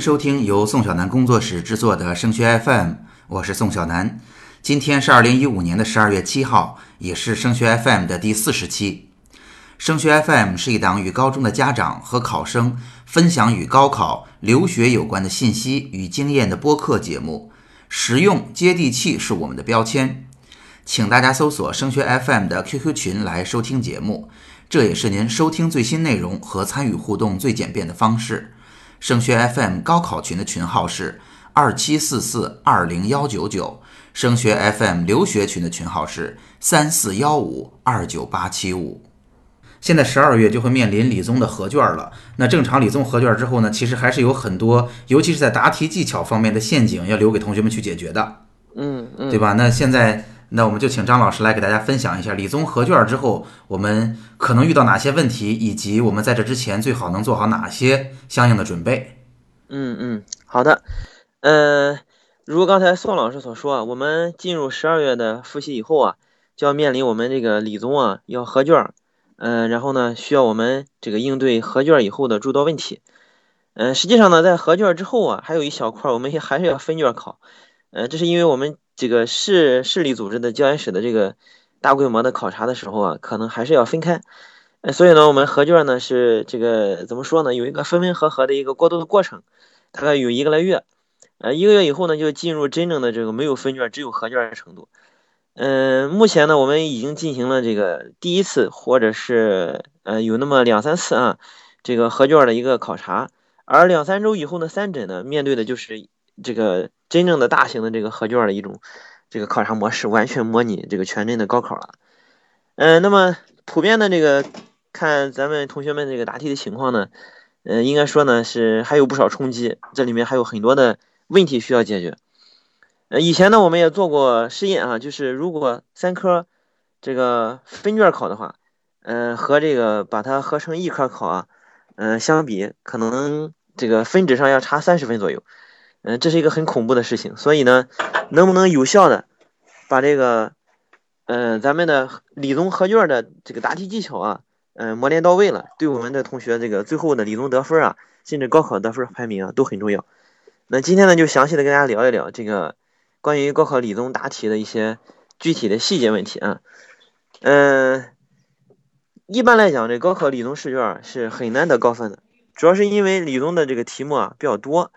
收听由宋小南工作室制作的升学 FM，我是宋小南。今天是二零一五年的十二月七号，也是升学 FM 的第四十期。升学 FM 是一档与高中的家长和考生分享与高考、留学有关的信息与经验的播客节目，实用接地气是我们的标签。请大家搜索升学 FM 的 QQ 群来收听节目，这也是您收听最新内容和参与互动最简便的方式。升学 FM 高考群的群号是二七四四二零幺九九，升学 FM 留学群的群号是三四幺五二九八七五。现在十二月就会面临理综的合卷了，那正常理综合卷之后呢，其实还是有很多，尤其是在答题技巧方面的陷阱要留给同学们去解决的，嗯嗯，对吧？那现在。那我们就请张老师来给大家分享一下理综合卷之后，我们可能遇到哪些问题，以及我们在这之前最好能做好哪些相应的准备。嗯嗯，好的。呃，如刚才宋老师所说啊，我们进入十二月的复习以后啊，就要面临我们这个理综啊要合卷，嗯，然后呢需要我们这个应对合卷以后的诸多问题。嗯，实际上呢，在合卷之后啊，还有一小块我们还是要分卷考。呃，这是因为我们。这个市市里组织的教研室的这个大规模的考察的时候啊，可能还是要分开，呃，所以呢，我们合卷呢是这个怎么说呢？有一个分分合合的一个过渡的过程，大概有一个来月，呃，一个月以后呢，就进入真正的这个没有分卷只有合卷的程度。嗯，目前呢，我们已经进行了这个第一次或者是呃有那么两三次啊，这个合卷的一个考察，而两三周以后呢，三诊呢面对的就是这个。真正的大型的这个合卷的一种这个考察模式，完全模拟这个全真的高考了。嗯，那么普遍的这个看咱们同学们这个答题的情况呢，嗯，应该说呢是还有不少冲击，这里面还有很多的问题需要解决。呃，以前呢我们也做过试验啊，就是如果三科这个分卷考的话，嗯，和这个把它合成一科考啊，嗯，相比可能这个分值上要差三十分左右。嗯，这是一个很恐怖的事情，所以呢，能不能有效的把这个，嗯，咱们的理综合卷的这个答题技巧啊，嗯，磨练到位了，对我们的同学这个最后的理综得分啊，甚至高考得分排名啊，都很重要。那今天呢，就详细的跟大家聊一聊这个关于高考理综答题的一些具体的细节问题啊。嗯，一般来讲，这高考理综试卷是很难得高分的，主要是因为理综的这个题目啊比较多。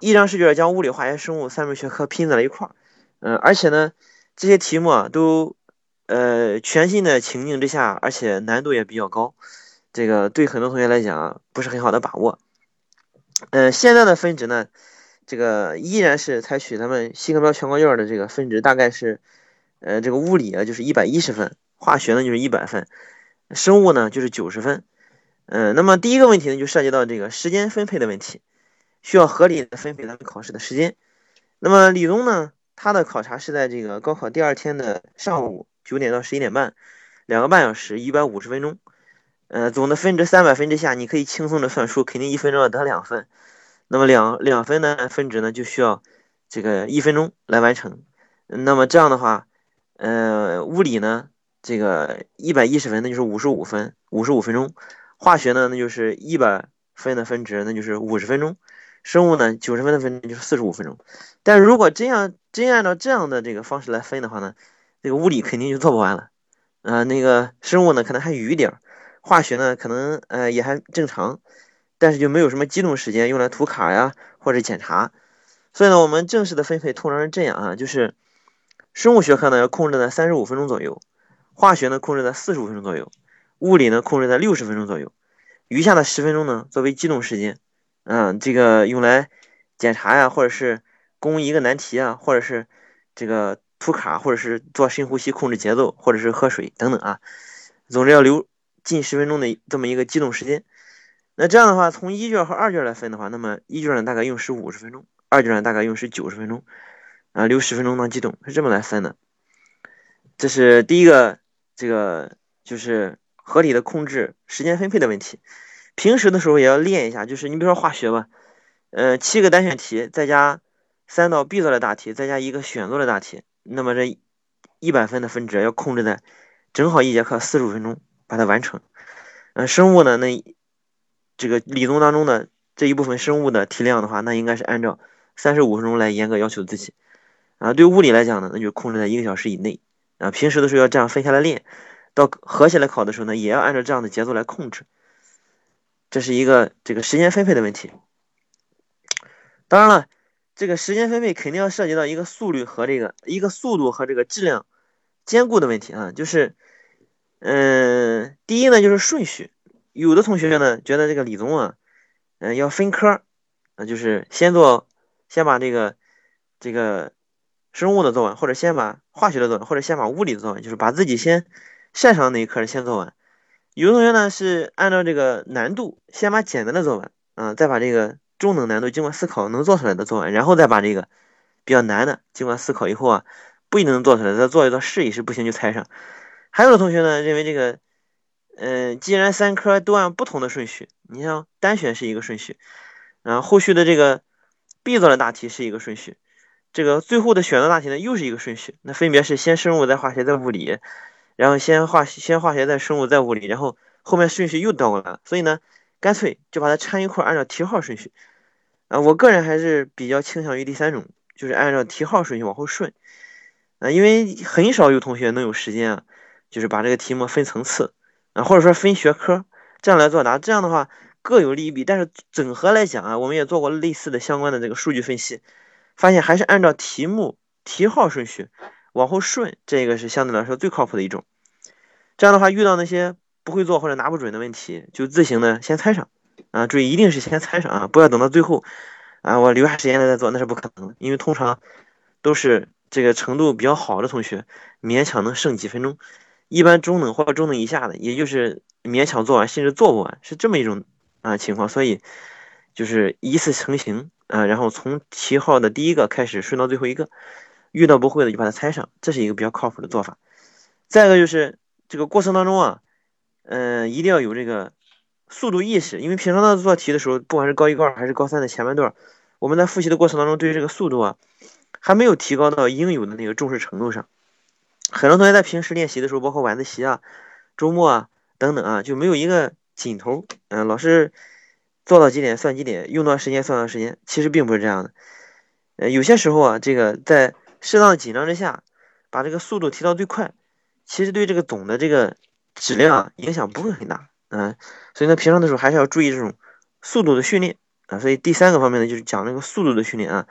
一张试卷将物理、化学、生物三门学科拼在了一块儿，嗯，而且呢，这些题目啊都，呃，全新的情境之下，而且难度也比较高，这个对很多同学来讲不是很好的把握。嗯，现在的分值呢，这个依然是采取咱们新课标全国卷的这个分值，大概是，呃，这个物理啊就是一百一十分，化学呢就是一百分，生物呢就是九十分。嗯，那么第一个问题呢就涉及到这个时间分配的问题。需要合理的分配咱们考试的时间。那么理综呢，它的考察是在这个高考第二天的上午九点到十一点半，两个半小时，一百五十分钟。呃，总的分值三百分之下，你可以轻松的算数，肯定一分钟要得两分。那么两两分的分值呢，就需要这个一分钟来完成。那么这样的话，呃，物理呢，这个一百一十分，那就是五十五分，五十五分钟。化学呢，那就是一百分的分值，那就是五十分钟。生物呢，九十分的分就是四十五分钟，但如果真样真按照这样的这个方式来分的话呢，这个物理肯定就做不完了，啊，那个生物呢可能还余一点，化学呢可能呃也还正常，但是就没有什么机动时间用来涂卡呀或者检查，所以呢，我们正式的分配通常是这样啊，就是生物学科呢要控制在三十五分钟左右，化学呢控制在四十五分钟左右，物理呢控制在六十分钟左右，余下的十分钟呢作为机动时间。嗯，这个用来检查呀，或者是攻一个难题啊，或者是这个涂卡，或者是做深呼吸控制节奏，或者是喝水等等啊。总之要留近十分钟的这么一个机动时间。那这样的话，从一卷和二卷来分的话，那么一卷呢大概用时五十分钟，二卷呢大概用时九十分钟，啊，留十分钟当机动，是这么来分的。这是第一个，这个就是合理的控制时间分配的问题。平时的时候也要练一下，就是你比如说化学吧，呃，七个单选题再加三道必做的大题，再加一个选做的大题，那么这一百分的分值要控制在正好一节课四十五分钟把它完成。呃，生物呢，那这个理综当中的这一部分生物的题量的话，那应该是按照三十五分钟来严格要求自己。啊，对物理来讲呢，那就控制在一个小时以内。啊，平时的时候要这样分下来练，到合起来考的时候呢，也要按照这样的节奏来控制。这是一个这个时间分配的问题。当然了，这个时间分配肯定要涉及到一个速率和这个一个速度和这个质量兼顾的问题啊。就是，嗯，第一呢就是顺序。有的同学呢觉得这个理综啊，嗯，要分科，啊，就是先做，先把这个这个。生物的做完，或者先把化学的做完，或者先把物理的做完，就是把自己先擅长的那一科先做完。有的同学呢是按照这个难度，先把简单的做完，啊，再把这个中等难度经过思考能做出来的做完，然后再把这个比较难的经过思考以后啊，不一定能做出来，再做一做试一试，不行就猜上。还有的同学呢认为这个，嗯，既然三科都按不同的顺序，你像单选是一个顺序，啊，后续的这个必做的大题是一个顺序。这个最后的选择大题呢，又是一个顺序，那分别是先生物再化学再物理，然后先化先化学再生物再物理，然后后面顺序又倒过来了。所以呢，干脆就把它掺一块，按照题号顺序。啊，我个人还是比较倾向于第三种，就是按照题号顺序往后顺。啊，因为很少有同学能有时间啊，就是把这个题目分层次啊，或者说分学科这样来作答。这样的话各有利弊，但是整合来讲啊，我们也做过类似的相关的这个数据分析。发现还是按照题目题号顺序往后顺，这个是相对来说最靠谱的一种。这样的话，遇到那些不会做或者拿不准的问题，就自行的先猜上啊。注意，一定是先猜上啊，不要等到最后啊，我留下时间来再做，那是不可能的。因为通常都是这个程度比较好的同学，勉强能剩几分钟；一般中等或者中等以下的，也就是勉强做完，甚至做不完，是这么一种啊情况。所以就是一次成型。啊，然后从题号的第一个开始顺到最后一个，遇到不会的就把它猜上，这是一个比较靠谱的做法。再一个就是这个过程当中啊，嗯，一定要有这个速度意识，因为平常的做题的时候，不管是高一、高二还是高三的前半段，我们在复习的过程当中，对于这个速度啊，还没有提高到应有的那个重视程度上。很多同学在平时练习的时候，包括晚自习啊、周末啊等等啊，就没有一个紧头，嗯，老师。做到几点算几点，用多长时间算多长时间，其实并不是这样的。呃，有些时候啊，这个在适当的紧张之下，把这个速度提到最快，其实对这个总的这个质量影响不会很大。嗯，所以呢，平常的时候还是要注意这种速度的训练啊。所以第三个方面呢，就是讲这个速度的训练啊。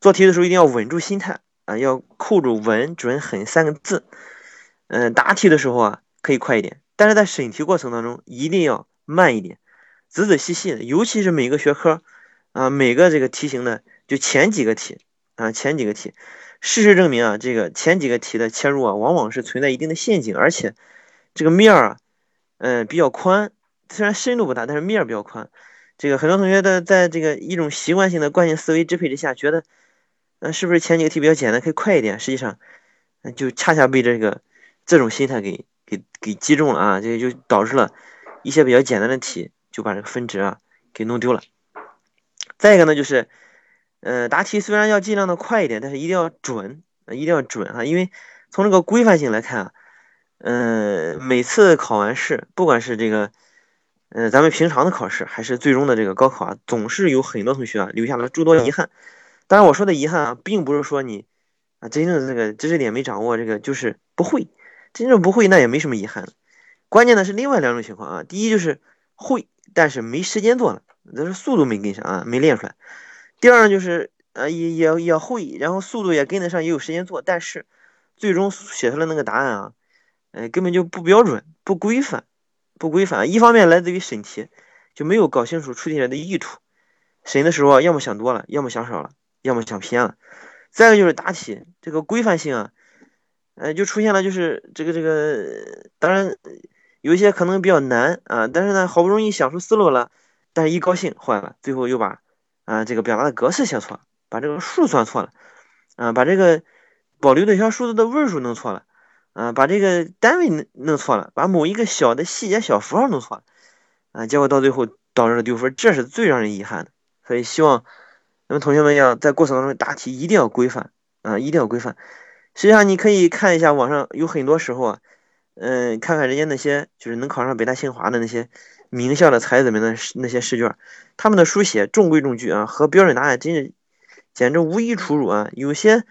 做题的时候一定要稳住心态啊，要扣住稳、准、狠三个字。嗯，答题的时候啊，可以快一点，但是在审题过程当中一定要慢一点。仔仔细细的，尤其是每个学科啊，每个这个题型呢，就前几个题啊，前几个题，事实证明啊，这个前几个题的切入啊，往往是存在一定的陷阱，而且这个面儿啊，嗯，比较宽，虽然深度不大，但是面儿比较宽。这个很多同学的在这个一种习惯性的惯性思维支配之下，觉得，嗯，是不是前几个题比较简单，可以快一点？实际上，就恰恰被这个这种心态给给给击中了啊，这就导致了一些比较简单的题。就把这个分值啊给弄丢了。再一个呢，就是，呃，答题虽然要尽量的快一点，但是一定要准，一定要准啊！因为从这个规范性来看啊，嗯，每次考完试，不管是这个，嗯，咱们平常的考试，还是最终的这个高考啊，总是有很多同学啊留下了诸多遗憾。当然，我说的遗憾啊，并不是说你啊真正的这个知识点没掌握，这个就是不会，真正不会那也没什么遗憾。关键的是另外两种情况啊，第一就是会。但是没时间做了，这是速度没跟上啊，没练出来。第二，就是呃也也也会，然后速度也跟得上，也有时间做，但是最终写出来那个答案啊，呃根本就不标准、不规范、不规范。一方面来自于审题就没有搞清楚出题人的意图，审的时候啊，要么想多了，要么想少了，要么想偏了。再一个就是答题这个规范性啊，呃就出现了就是这个这个，当然。有一些可能比较难啊，但是呢，好不容易想出思路了，但是一高兴坏了，最后又把啊这个表达的格式写错了，把这个数算错了，啊把这个保留对象数字的位数弄错了，啊把这个单位弄错了，把某一个小的细节小符号弄错了，啊结果到最后导致了丢分，这是最让人遗憾的。所以希望咱们同学们要在过程当中答题一定要规范啊，一定要规范。实际上你可以看一下网上有很多时候啊。嗯，看看人家那些就是能考上北大清华的那些名校的才子们的那些试卷，他们的书写中规中矩啊，和标准答案真是简直无一出入啊！有些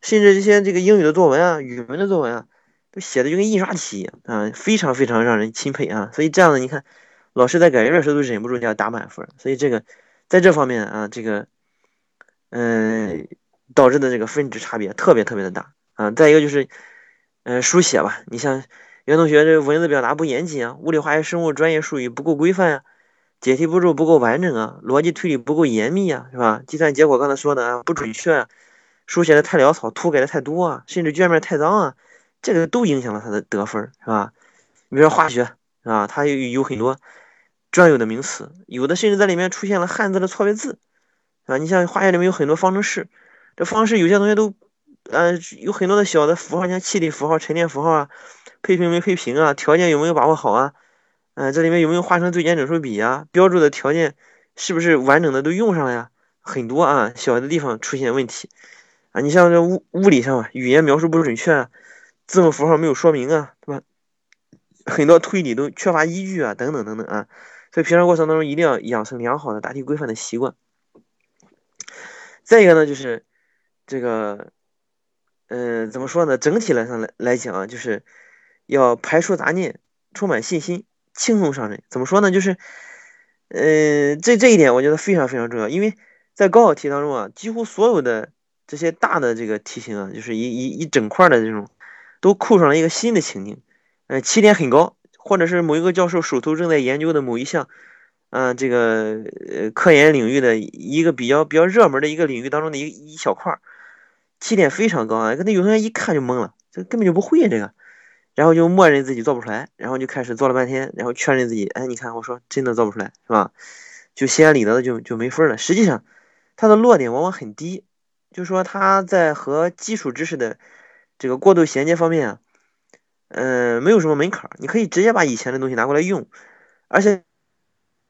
甚至这些这个英语的作文啊、语文的作文啊，都写的就跟印刷体一样啊，非常非常让人钦佩啊！所以这样的你看，老师在改卷的时候都忍不住就要打满分。所以这个在这方面啊，这个嗯导致的这个分值差别特别特别的大啊！再一个就是嗯书写吧，你像。有同学这文字表达不严谨啊，物理、化学、生物专业术语不够规范啊，解题步骤不够完整啊，逻辑推理不够严密啊，是吧？计算结果刚才说的啊不准确，啊，书写的太潦草，涂改的太多啊，甚至卷面太脏啊，这个都影响了他的得分，是吧？你比如说化学，是吧？它有有很多专有的名词，有的甚至在里面出现了汉字的错别字，啊，你像化学里面有很多方程式，这方程式有些同学都，呃，有很多的小的符号，像气体符号、沉淀符号啊。配平没配平啊？条件有没有把握好啊？嗯，这里面有没有化成最简整数比啊？标注的条件是不是完整的都用上了呀？很多啊，小的地方出现问题啊。你像这物物理上啊，语言描述不准确啊，字母符号没有说明啊，对吧？很多推理都缺乏依据啊，等等等等啊。所以平常过程当中一定要养成良好的答题规范的习惯。再一个呢，就是这个，嗯，怎么说呢？整体来上来来讲啊，就是。要排除杂念，充满信心，轻松上阵。怎么说呢？就是，呃，这这一点我觉得非常非常重要。因为在高考题当中啊，几乎所有的这些大的这个题型啊，就是一一一整块的这种，都扣上了一个新的情境，呃，起点很高，或者是某一个教授手头正在研究的某一项，嗯，这个呃科研领域的一个比较比较热门的一个领域当中的一一小块，起点非常高啊，可能有同学一看就懵了，这根本就不会这个。然后就默认自己做不出来，然后就开始做了半天，然后确认自己，哎，你看我说真的做不出来，是吧？就心安理得的就就没分了。实际上，它的落点往往很低，就说它在和基础知识的这个过渡衔接方面啊，嗯，没有什么门槛，你可以直接把以前的东西拿过来用，而且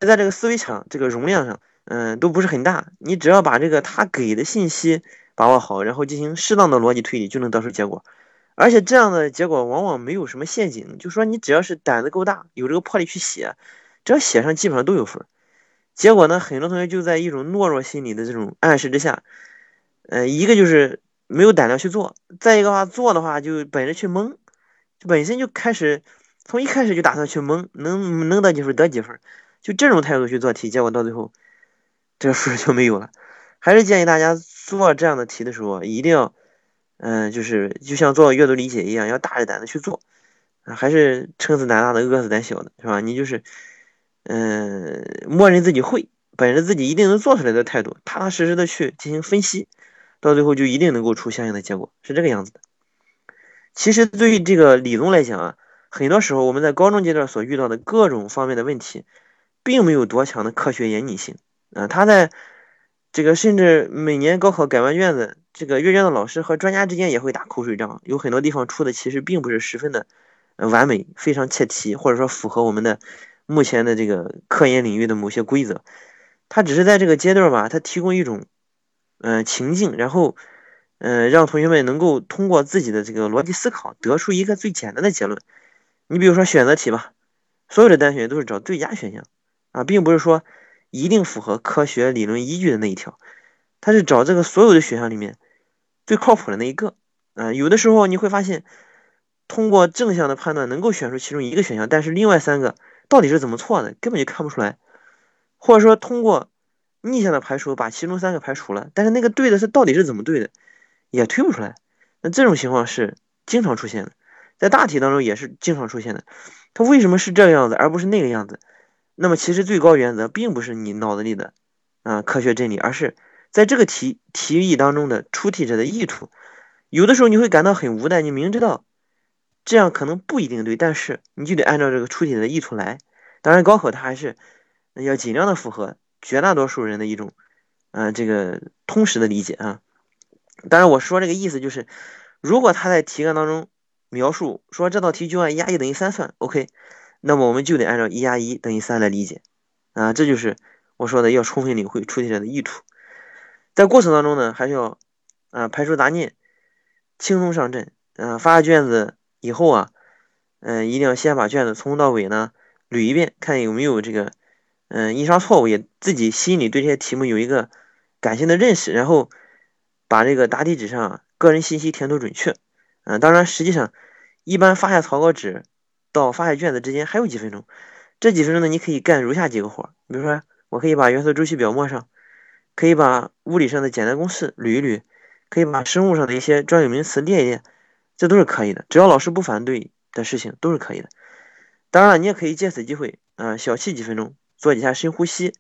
在这个思维场这个容量上，嗯，都不是很大。你只要把这个他给的信息把握好，然后进行适当的逻辑推理，就能得出结果。而且这样的结果往往没有什么陷阱，就说你只要是胆子够大，有这个魄力去写，只要写上基本上都有分。结果呢，很多同学就在一种懦弱心理的这种暗示之下，呃，一个就是没有胆量去做，再一个话做的话就本着去蒙，就本身就开始从一开始就打算去蒙，能能得几分得几分，就这种态度去做题，结果到最后这个分就没有了。还是建议大家做这样的题的时候一定要。嗯，就是就像做阅读理解一样，要大着胆子去做，啊，还是撑死胆大的，饿死胆小的，是吧？你就是，嗯，默认自己会，本着自己一定能做出来的态度，踏踏实实的去进行分析，到最后就一定能够出相应的结果，是这个样子的。其实对于这个理综来讲啊，很多时候我们在高中阶段所遇到的各种方面的问题，并没有多强的科学严谨性，啊，他在。这个甚至每年高考改完卷子，这个阅卷的老师和专家之间也会打口水仗，有很多地方出的其实并不是十分的完美，非常切题，或者说符合我们的目前的这个科研领域的某些规则。它只是在这个阶段吧，它提供一种嗯情境，然后嗯让同学们能够通过自己的这个逻辑思考得出一个最简单的结论。你比如说选择题吧，所有的单选都是找最佳选项啊，并不是说。一定符合科学理论依据的那一条，他是找这个所有的选项里面最靠谱的那一个。啊，有的时候你会发现，通过正向的判断能够选出其中一个选项，但是另外三个到底是怎么错的，根本就看不出来。或者说通过逆向的排除把其中三个排除了，但是那个对的是到底是怎么对的，也推不出来。那这种情况是经常出现的，在大题当中也是经常出现的。它为什么是这个样子而不是那个样子？那么其实最高原则并不是你脑子里的啊科学真理，而是在这个题题意当中的出题者的意图。有的时候你会感到很无奈，你明知道这样可能不一定对，但是你就得按照这个出题者的意图来。当然，高考它还是要尽量的符合绝大多数人的一种啊这个通识的理解啊。当然我说这个意思就是，如果他在题干当中描述说这道题就按一加一等于三算，OK。那么我们就得按照一加一等于三来理解，啊，这就是我说的要充分领会出题者的意图，在过程当中呢，还是要啊排除杂念，轻松上阵，啊发下卷子以后啊，嗯，一定要先把卷子从头到尾呢捋一遍，看有没有这个嗯印刷错误，也自己心里对这些题目有一个感性的认识，然后把这个答题纸上个人信息填妥准确。嗯，当然，实际上一般发下草稿纸到发下卷子之间还有几分钟，这几分钟呢，你可以干如下几个活，比如说，我可以把元素周期表默上，可以把物理上的简单公式捋一捋，可以把生物上的一些专有名词列一列，这都是可以的，只要老师不反对的事情都是可以的。当然了，你也可以借此机会啊，小憩几分钟，做几下深呼吸，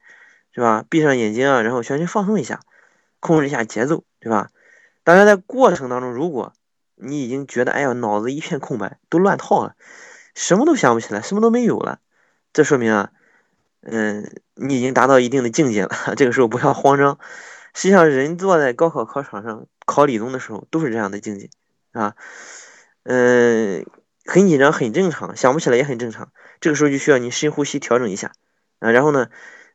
是吧？闭上眼睛啊，然后全身放松一下，控制一下节奏，对吧？当然，在过程当中，如果你已经觉得，哎呀，脑子一片空白，都乱套了，什么都想不起来，什么都没有了。这说明啊，嗯，你已经达到一定的境界了。这个时候不要慌张。实际上，人坐在高考考场上考理综的时候，都是这样的境界，啊，嗯，很紧张，很正常，想不起来也很正常。这个时候就需要你深呼吸，调整一下，啊，然后呢，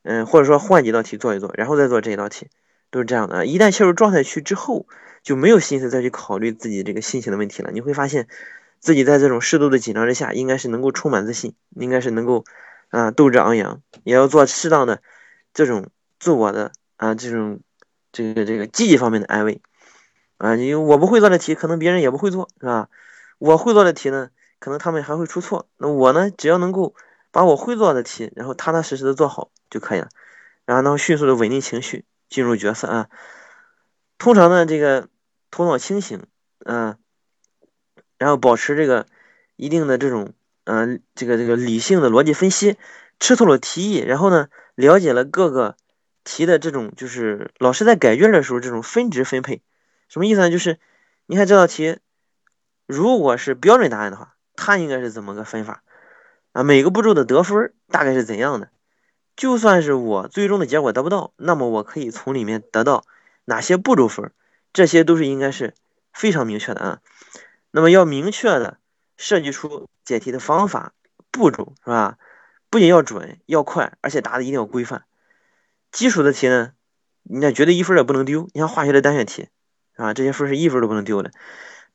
嗯，或者说换几道题做一做，然后再做这一道题，都是这样的。一旦切入状态区之后。就没有心思再去考虑自己这个心情的问题了。你会发现，自己在这种适度的紧张之下，应该是能够充满自信，应该是能够啊斗志昂扬，也要做适当的这种自我的啊这种这个这个积极方面的安慰啊。因为我不会做的题，可能别人也不会做，是吧？我会做的题呢，可能他们还会出错。那我呢，只要能够把我会做的题，然后踏踏实实的做好就可以了，然后能迅速的稳定情绪，进入角色啊。通常呢，这个头脑清醒，嗯，然后保持这个一定的这种，嗯，这个这个理性的逻辑分析，吃透了题意，然后呢，了解了各个题的这种，就是老师在改卷的时候这种分值分配，什么意思呢？就是你看这道题，如果是标准答案的话，它应该是怎么个分法啊？每个步骤的得分大概是怎样的？就算是我最终的结果得不到，那么我可以从里面得到。哪些步骤分，这些都是应该是非常明确的啊。那么要明确的设计出解题的方法步骤是吧？不仅要准要快，而且答的一定要规范。基础的题呢，那绝对一分也不能丢。你像化学的单选题啊，这些分是一分都不能丢的。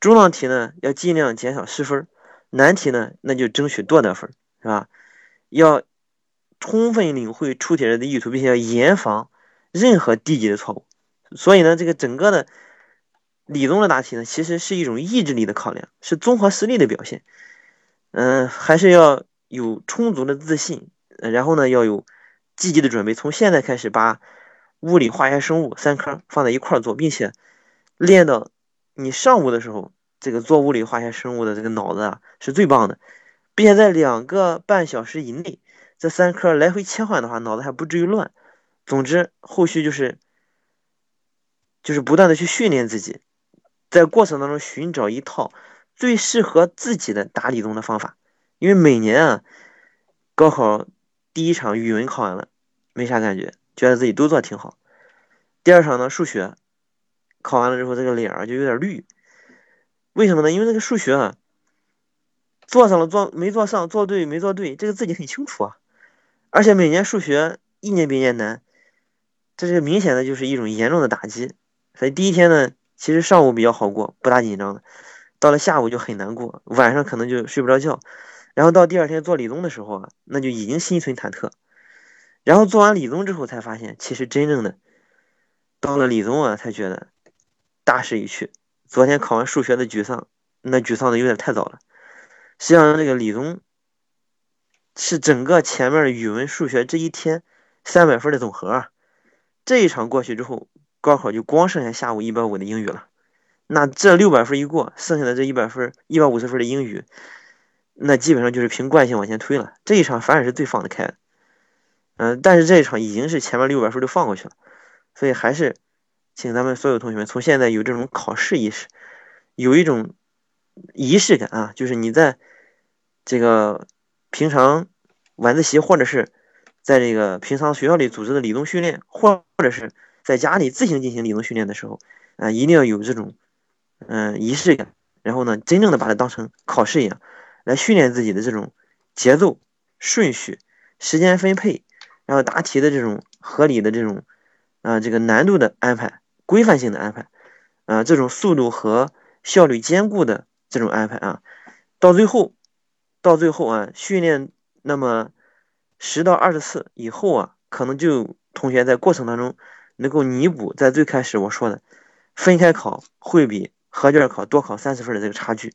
中档题呢，要尽量减少失分；难题呢，那就争取多得分，是吧？要充分领会出题人的意图，并且要严防任何低级的错误。所以呢，这个整个的理综的答题呢，其实是一种意志力的考量，是综合实力的表现。嗯，还是要有充足的自信，然后呢，要有积极的准备。从现在开始，把物理、化学、生物三科放在一块儿做，并且练到你上午的时候，这个做物理、化学、生物的这个脑子啊，是最棒的。并且在两个半小时以内，这三科来回切换的话，脑子还不至于乱。总之，后续就是。就是不断的去训练自己，在过程当中寻找一套最适合自己的打理中的方法。因为每年啊，高考第一场语文考完了，没啥感觉，觉得自己都做挺好。第二场呢，数学考完了之后，这个脸儿就有点绿。为什么呢？因为那个数学啊，做上了做没做上，做对没做对，这个自己很清楚啊。而且每年数学一年比一年难，这是明显的就是一种严重的打击。所以第一天呢，其实上午比较好过，不大紧张的。到了下午就很难过，晚上可能就睡不着觉。然后到第二天做理综的时候啊，那就已经心存忐忑。然后做完理综之后才发现，其实真正的到了理综啊，才觉得大势已去。昨天考完数学的沮丧，那沮丧的有点太早了。实际上，这个理综是整个前面语文、数学这一天三百分的总和啊。这一场过去之后。高考就光剩下下午一百五的英语了，那这六百分一过，剩下的这一百分、一百五十分的英语，那基本上就是凭惯性往前推了。这一场反而是最放得开的，嗯，但是这一场已经是前面六百分都放过去了，所以还是请咱们所有同学们从现在有这种考试意识，有一种仪式感啊，就是你在这个平常晚自习或者是在这个平常学校里组织的理综训练，或或者是。在家里自行进行理论训练的时候，啊，一定要有这种，嗯，仪式感。然后呢，真正的把它当成考试一样，来训练自己的这种节奏、顺序、时间分配，然后答题的这种合理的这种，啊，这个难度的安排、规范性的安排，啊，这种速度和效率兼顾的这种安排啊，到最后，到最后啊，训练那么十到二十次以后啊，可能就同学在过程当中能够弥补在最开始我说的分开考会比合卷考多考三十分的这个差距。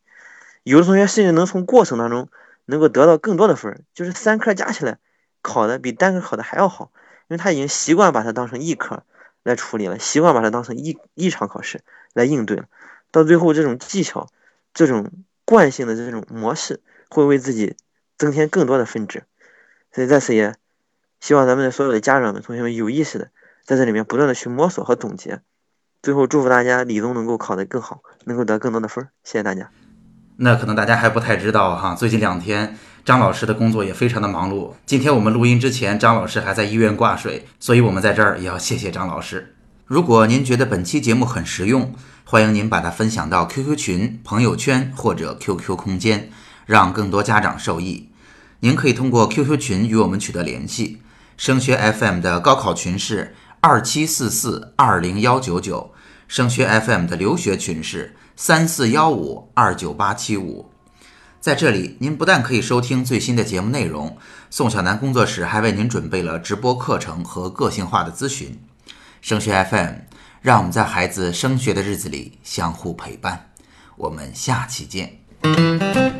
有的同学甚至能从过程当中能够得到更多的分，就是三科加起来考的比单科考的还要好，因为他已经习惯把它当成一科来处理了，习惯把它当成一一场考试来应对了。到最后，这种技巧、这种惯性的这种模式，会为自己增添更多的分值。所以在此也希望咱们的所有的家长们、同学们有意识的在这里面不断的去摸索和总结。最后，祝福大家理综能够考得更好，能够得更多的分儿。谢谢大家。那可能大家还不太知道哈，最近两天张老师的工作也非常的忙碌。今天我们录音之前，张老师还在医院挂水，所以我们在这儿也要谢谢张老师。如果您觉得本期节目很实用，欢迎您把它分享到 QQ 群、朋友圈或者 QQ 空间，让更多家长受益。您可以通过 QQ 群与我们取得联系。升学 FM 的高考群是二七四四二零幺九九，升学 FM 的留学群是。三四幺五二九八七五，在这里，您不但可以收听最新的节目内容，宋小楠工作室还为您准备了直播课程和个性化的咨询。升学 FM，让我们在孩子升学的日子里相互陪伴。我们下期见。